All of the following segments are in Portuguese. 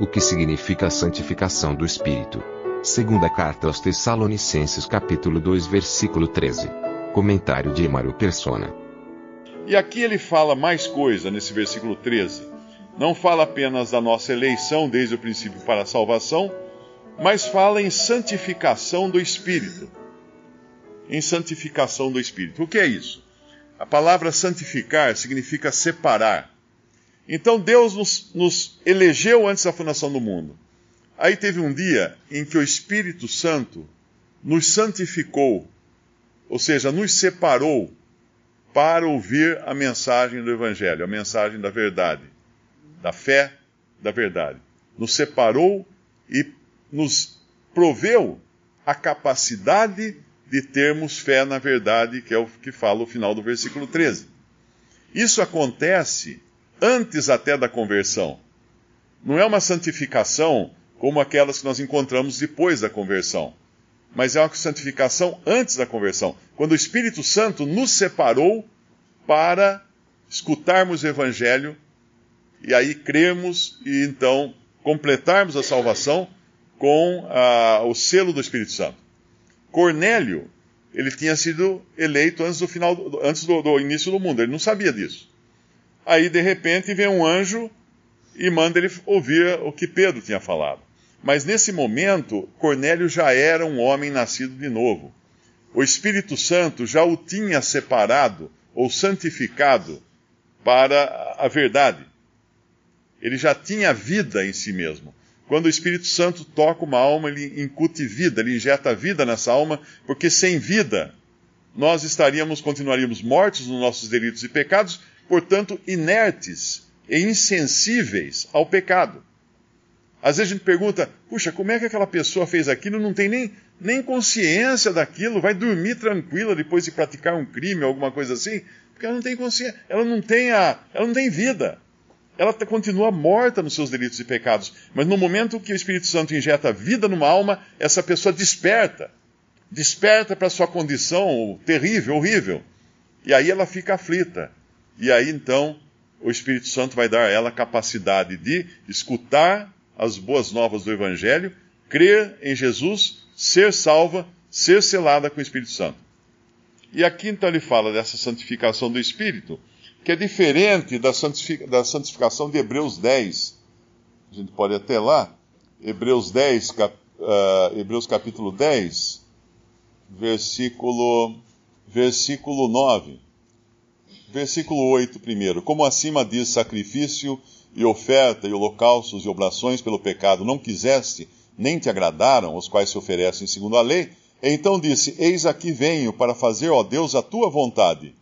O que significa a santificação do espírito? Segunda carta aos Tessalonicenses, capítulo 2, versículo 13. Comentário de Emaro Persona. E aqui ele fala mais coisa nesse versículo 13. Não fala apenas da nossa eleição desde o princípio para a salvação, mas fala em santificação do espírito. Em santificação do espírito. O que é isso? A palavra santificar significa separar. Então Deus nos, nos elegeu antes da fundação do mundo. Aí teve um dia em que o Espírito Santo nos santificou, ou seja, nos separou para ouvir a mensagem do Evangelho, a mensagem da verdade, da fé da verdade. Nos separou e nos proveu a capacidade de termos fé na verdade, que é o que fala o final do versículo 13. Isso acontece antes até da conversão. Não é uma santificação como aquelas que nós encontramos depois da conversão, mas é uma santificação antes da conversão, quando o Espírito Santo nos separou para escutarmos o Evangelho e aí crermos e então completarmos a salvação com ah, o selo do Espírito Santo. Cornélio, ele tinha sido eleito antes do final, antes do, do início do mundo. Ele não sabia disso. Aí de repente vem um anjo e manda ele ouvir o que Pedro tinha falado. Mas nesse momento, Cornélio já era um homem nascido de novo. O Espírito Santo já o tinha separado ou santificado para a verdade. Ele já tinha vida em si mesmo. Quando o Espírito Santo toca uma alma, ele incute vida, ele injeta vida nessa alma, porque sem vida nós estaríamos, continuaríamos mortos nos nossos delitos e pecados, portanto, inertes e insensíveis ao pecado. Às vezes a gente pergunta, puxa, como é que aquela pessoa fez aquilo não tem nem, nem consciência daquilo, vai dormir tranquila depois de praticar um crime, alguma coisa assim, porque ela não tem consciência, ela não tem, a, ela não tem vida ela continua morta nos seus delitos e pecados. Mas no momento que o Espírito Santo injeta vida numa alma, essa pessoa desperta. Desperta para sua condição terrível, horrível. E aí ela fica aflita. E aí então o Espírito Santo vai dar a ela a capacidade de escutar as boas novas do Evangelho, crer em Jesus, ser salva, ser selada com o Espírito Santo. E aqui então ele fala dessa santificação do Espírito que é diferente da, santificação de Hebreus 10. A gente pode até lá, Hebreus 10, cap, uh, Hebreus capítulo 10, versículo, versículo 9. Versículo 8 primeiro. Como acima diz sacrifício e oferta e holocaustos e oblações pelo pecado não quiseste, nem te agradaram, os quais se oferecem segundo a lei, então disse, eis aqui venho para fazer, ó Deus, a tua vontade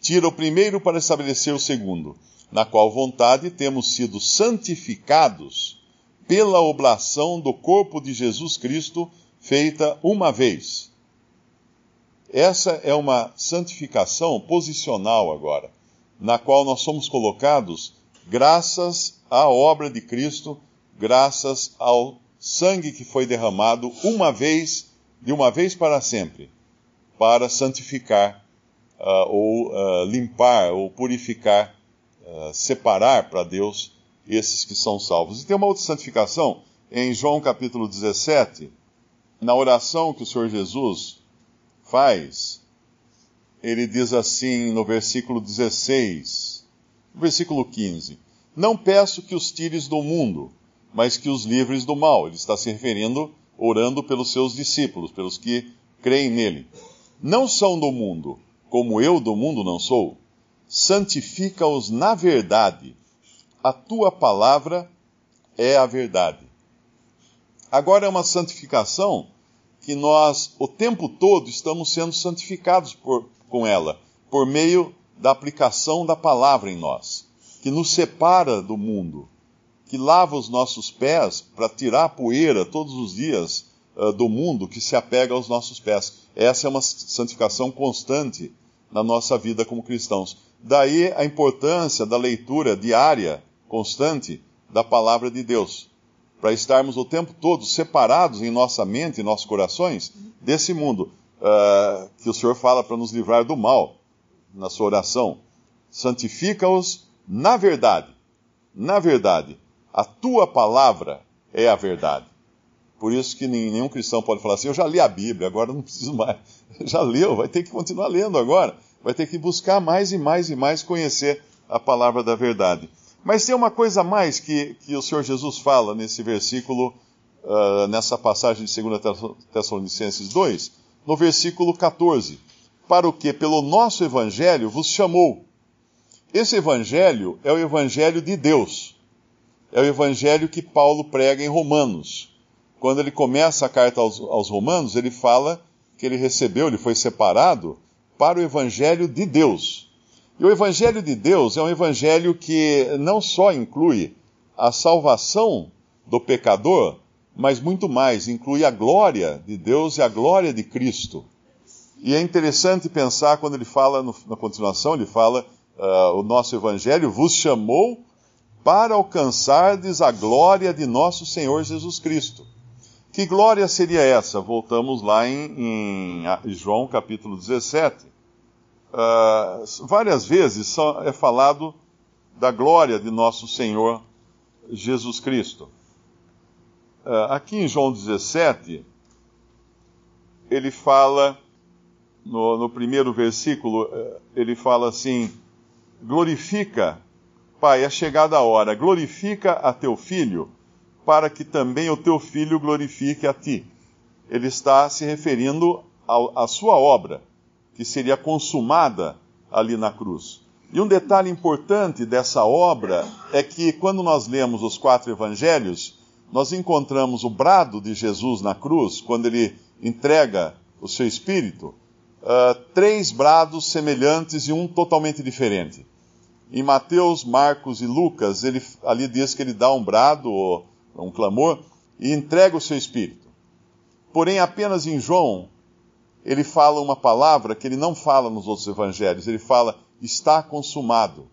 tira o primeiro para estabelecer o segundo, na qual vontade temos sido santificados pela oblação do corpo de Jesus Cristo, feita uma vez. Essa é uma santificação posicional agora, na qual nós somos colocados graças à obra de Cristo, graças ao sangue que foi derramado uma vez, de uma vez para sempre, para santificar uh, ou uh, limpar, ou purificar, uh, separar para Deus esses que são salvos. E tem uma outra santificação em João capítulo 17, na oração que o Senhor Jesus faz, ele diz assim no versículo 16, versículo 15: Não peço que os tires do mundo, mas que os livres do mal. Ele está se referindo, orando pelos seus discípulos, pelos que creem nele. Não são do mundo, como eu do mundo não sou, santifica-os na verdade. A tua palavra é a verdade. Agora é uma santificação que nós, o tempo todo, estamos sendo santificados por, com ela, por meio da aplicação da palavra em nós. que nos separa do mundo, que lava os nossos pés para tirar a poeira todos os dias uh, do mundo que se apega aos nossos pés. Essa é uma santificação constante na nossa vida como cristãos. Daí a importância da leitura diária, constante, da palavra de Deus, para estarmos o tempo todo separados em nossa mente e nossos corações desse mundo, uh, que o Senhor fala para nos livrar do mal na sua oração. Santifica-os na verdade. Na verdade. A tua palavra é a verdade. Por isso que nenhum cristão pode falar assim: eu já li a Bíblia, agora não preciso mais. Já leu, vai ter que continuar lendo agora. Vai ter que buscar mais e mais e mais conhecer a palavra da verdade. Mas tem uma coisa a mais que, que o Senhor Jesus fala nesse versículo, uh, nessa passagem de 2 Tessalonicenses 2, no versículo 14. Para o que pelo nosso evangelho vos chamou. Esse evangelho é o evangelho de Deus. É o evangelho que Paulo prega em Romanos. Quando ele começa a carta aos, aos Romanos, ele fala que ele recebeu, ele foi separado para o evangelho de Deus. E o evangelho de Deus é um evangelho que não só inclui a salvação do pecador, mas muito mais, inclui a glória de Deus e a glória de Cristo. E é interessante pensar quando ele fala, no, na continuação, ele fala: uh, o nosso evangelho vos chamou para alcançardes a glória de nosso Senhor Jesus Cristo. Que glória seria essa? Voltamos lá em, em João capítulo 17. Uh, várias vezes é falado da glória de nosso Senhor Jesus Cristo. Uh, aqui em João 17, ele fala, no, no primeiro versículo, uh, ele fala assim: glorifica, Pai, é chegada a hora, glorifica a teu filho para que também o teu filho glorifique a ti. Ele está se referindo à sua obra, que seria consumada ali na cruz. E um detalhe importante dessa obra é que, quando nós lemos os quatro evangelhos, nós encontramos o brado de Jesus na cruz, quando ele entrega o seu espírito, uh, três brados semelhantes e um totalmente diferente. Em Mateus, Marcos e Lucas, ele ali diz que ele dá um brado, ou um clamor, e entrega o seu espírito. Porém, apenas em João, ele fala uma palavra que ele não fala nos outros evangelhos. Ele fala, está consumado.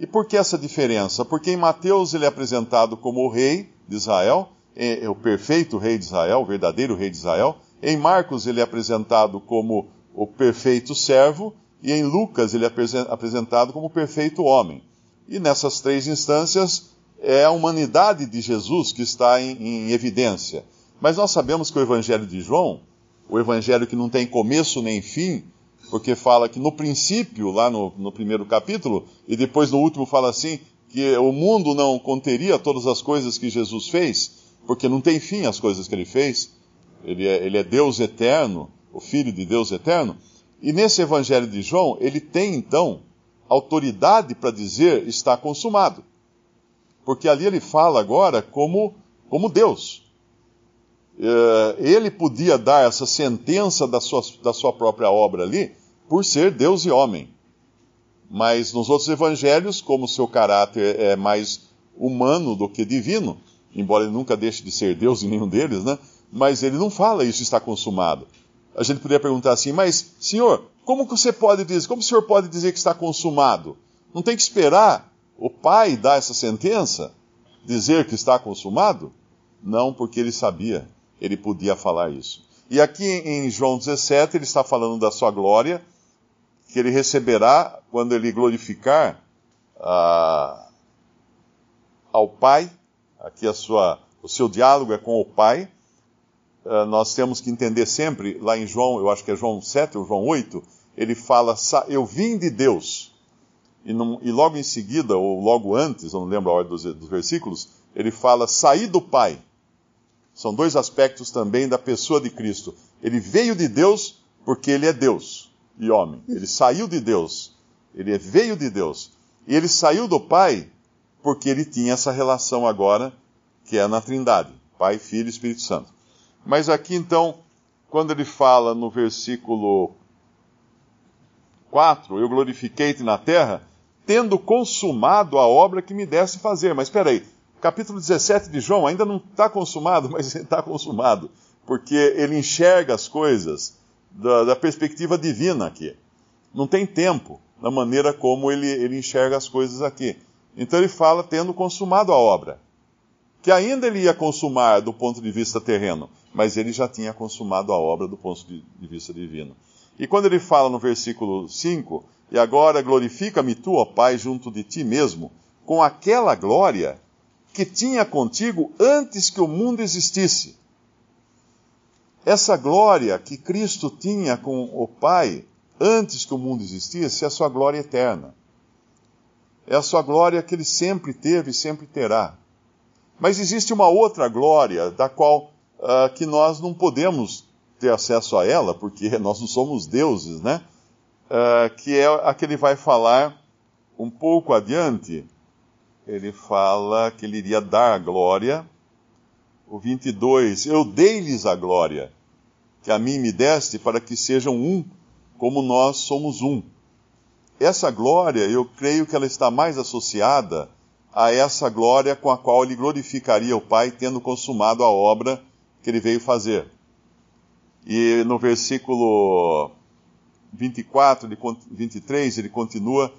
E por que essa diferença? Porque em Mateus ele é apresentado como o rei de Israel, é, é o perfeito rei de Israel, o verdadeiro rei de Israel. Em Marcos ele é apresentado como o perfeito servo, e em Lucas ele é apresentado como o perfeito homem. E nessas três instâncias, é a humanidade de Jesus que está em, em evidência. Mas nós sabemos que o Evangelho de João, o Evangelho que não tem começo nem fim, porque fala que no princípio, lá no, no, primeiro capítulo, e depois no último fala assim, que o mundo não conteria todas as coisas que Jesus fez, porque não tem fim as coisas que ele fez. Ele é, ele é Deus eterno, o Filho de Deus eterno. E nesse Evangelho de João, ele tem então autoridade para dizer está consumado porque ali ele fala agora como, como Deus. É, ele podia dar essa sentença da sua, da sua própria obra ali por ser Deus e homem. Mas nos outros evangelhos, como seu caráter é mais humano do que divino, embora ele nunca deixe de ser Deus em nenhum deles, né? Mas ele não fala isso está consumado. A gente poderia perguntar assim, mas senhor, como que você pode dizer, como o senhor pode dizer que está consumado? Não tem que esperar o pai dá essa sentença, dizer que está consumado? Não, porque ele sabia, ele podia falar isso. E aqui em João 17, ele está falando da sua glória, que ele receberá quando ele glorificar ah, ao Pai. Aqui a sua, o seu diálogo é com o Pai. Ah, nós temos que entender sempre, lá em João, eu acho que é João 7 ou João 8, ele fala: Eu vim de Deus e, não, e, logo em seguida, ou logo antes, eu não lembro a ordem dos, dos versículos, ele fala sair do Pai. São dois aspectos também da pessoa de Cristo. Ele veio de Deus porque ele é Deus e homem. Ele saiu de Deus. Ele veio de Deus. E ele saiu do Pai porque ele tinha essa relação agora que é na Trindade: Pai, Filho e Espírito Santo. Mas aqui então, quando ele fala no versículo 4, eu glorifiquei-te na terra, tendo consumado a obra que me desse fazer. Mas espera aí, capítulo 17 de João ainda não está consumado, mas está consumado, porque ele enxerga as coisas da, da, perspectiva divina aqui. Não tem tempo na maneira como ele, ele enxerga as coisas aqui. Então ele fala tendo consumado a obra. Que ainda ele ia consumar do ponto de vista terreno, mas ele já tinha consumado a obra do ponto de, de vista divino. E quando ele fala no versículo 5, e agora glorifica-me tu, ó Pai, junto de ti mesmo, com aquela glória que tinha contigo antes que o mundo existisse. Essa glória que Cristo tinha com o Pai antes que o mundo existisse é a sua glória eterna. É a sua glória que ele sempre teve e sempre terá. Mas existe uma outra glória da qual uh, que nós não podemos ter acesso a ela, porque nós não somos deuses, né? Uh, que é a que ele vai falar um pouco adiante. Ele fala que ele iria dar a glória. O 22, eu dei-lhes a glória, que a mim me deste, para que sejam um, como nós somos um. Essa glória, eu creio que ela está mais associada a essa glória com a qual ele glorificaria o Pai, tendo consumado a obra que ele veio fazer. E no versículo 24, 23, ele continua: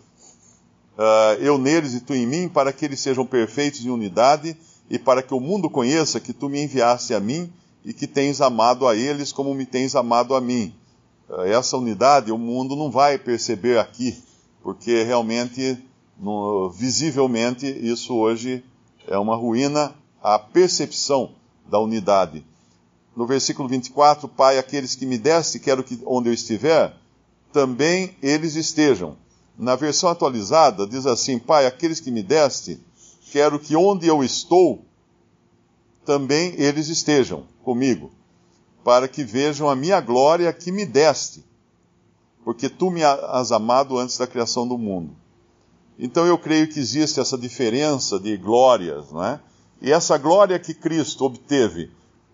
uh, Eu neles e tu em mim, para que eles sejam perfeitos em unidade, e para que o mundo conheça que tu me enviaste a mim e que tens amado a eles como me tens amado a mim. Uh, essa unidade o mundo não vai perceber aqui, porque realmente no, visivelmente, isso hoje é uma ruína à percepção da unidade. No versículo 24, Pai, aqueles que me deste, quero que onde eu estiver, também eles estejam. Na versão atualizada, diz assim: Pai, aqueles que me deste, quero que onde eu estou, também eles estejam comigo, para que vejam a minha glória que me deste, porque tu me has amado antes da criação do mundo. Então eu creio que existe essa diferença de glórias, não é? E essa glória que Cristo obteve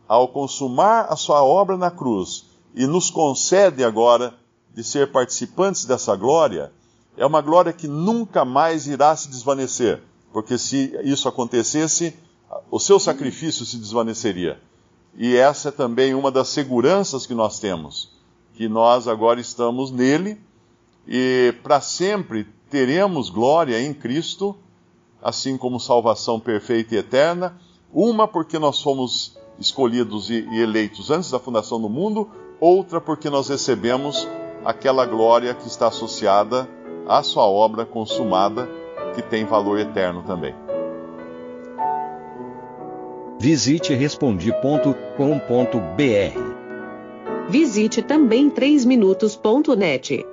ao consumar a sua obra na cruz e nos concede agora de ser participantes dessa glória, é uma glória que nunca mais irá se desvanecer, porque se isso acontecesse, o seu sacrifício se desvaneceria. E essa é também uma das seguranças que nós temos, que nós agora estamos nele e para sempre teremos glória em Cristo, assim como salvação perfeita e eterna, uma porque nós fomos escolhidos e, eleitos antes da fundação do mundo, outra porque nós recebemos aquela glória que está associada à sua obra consumada, que tem valor eterno também. Visite respondi.com.br. Visite também 3minutos.net.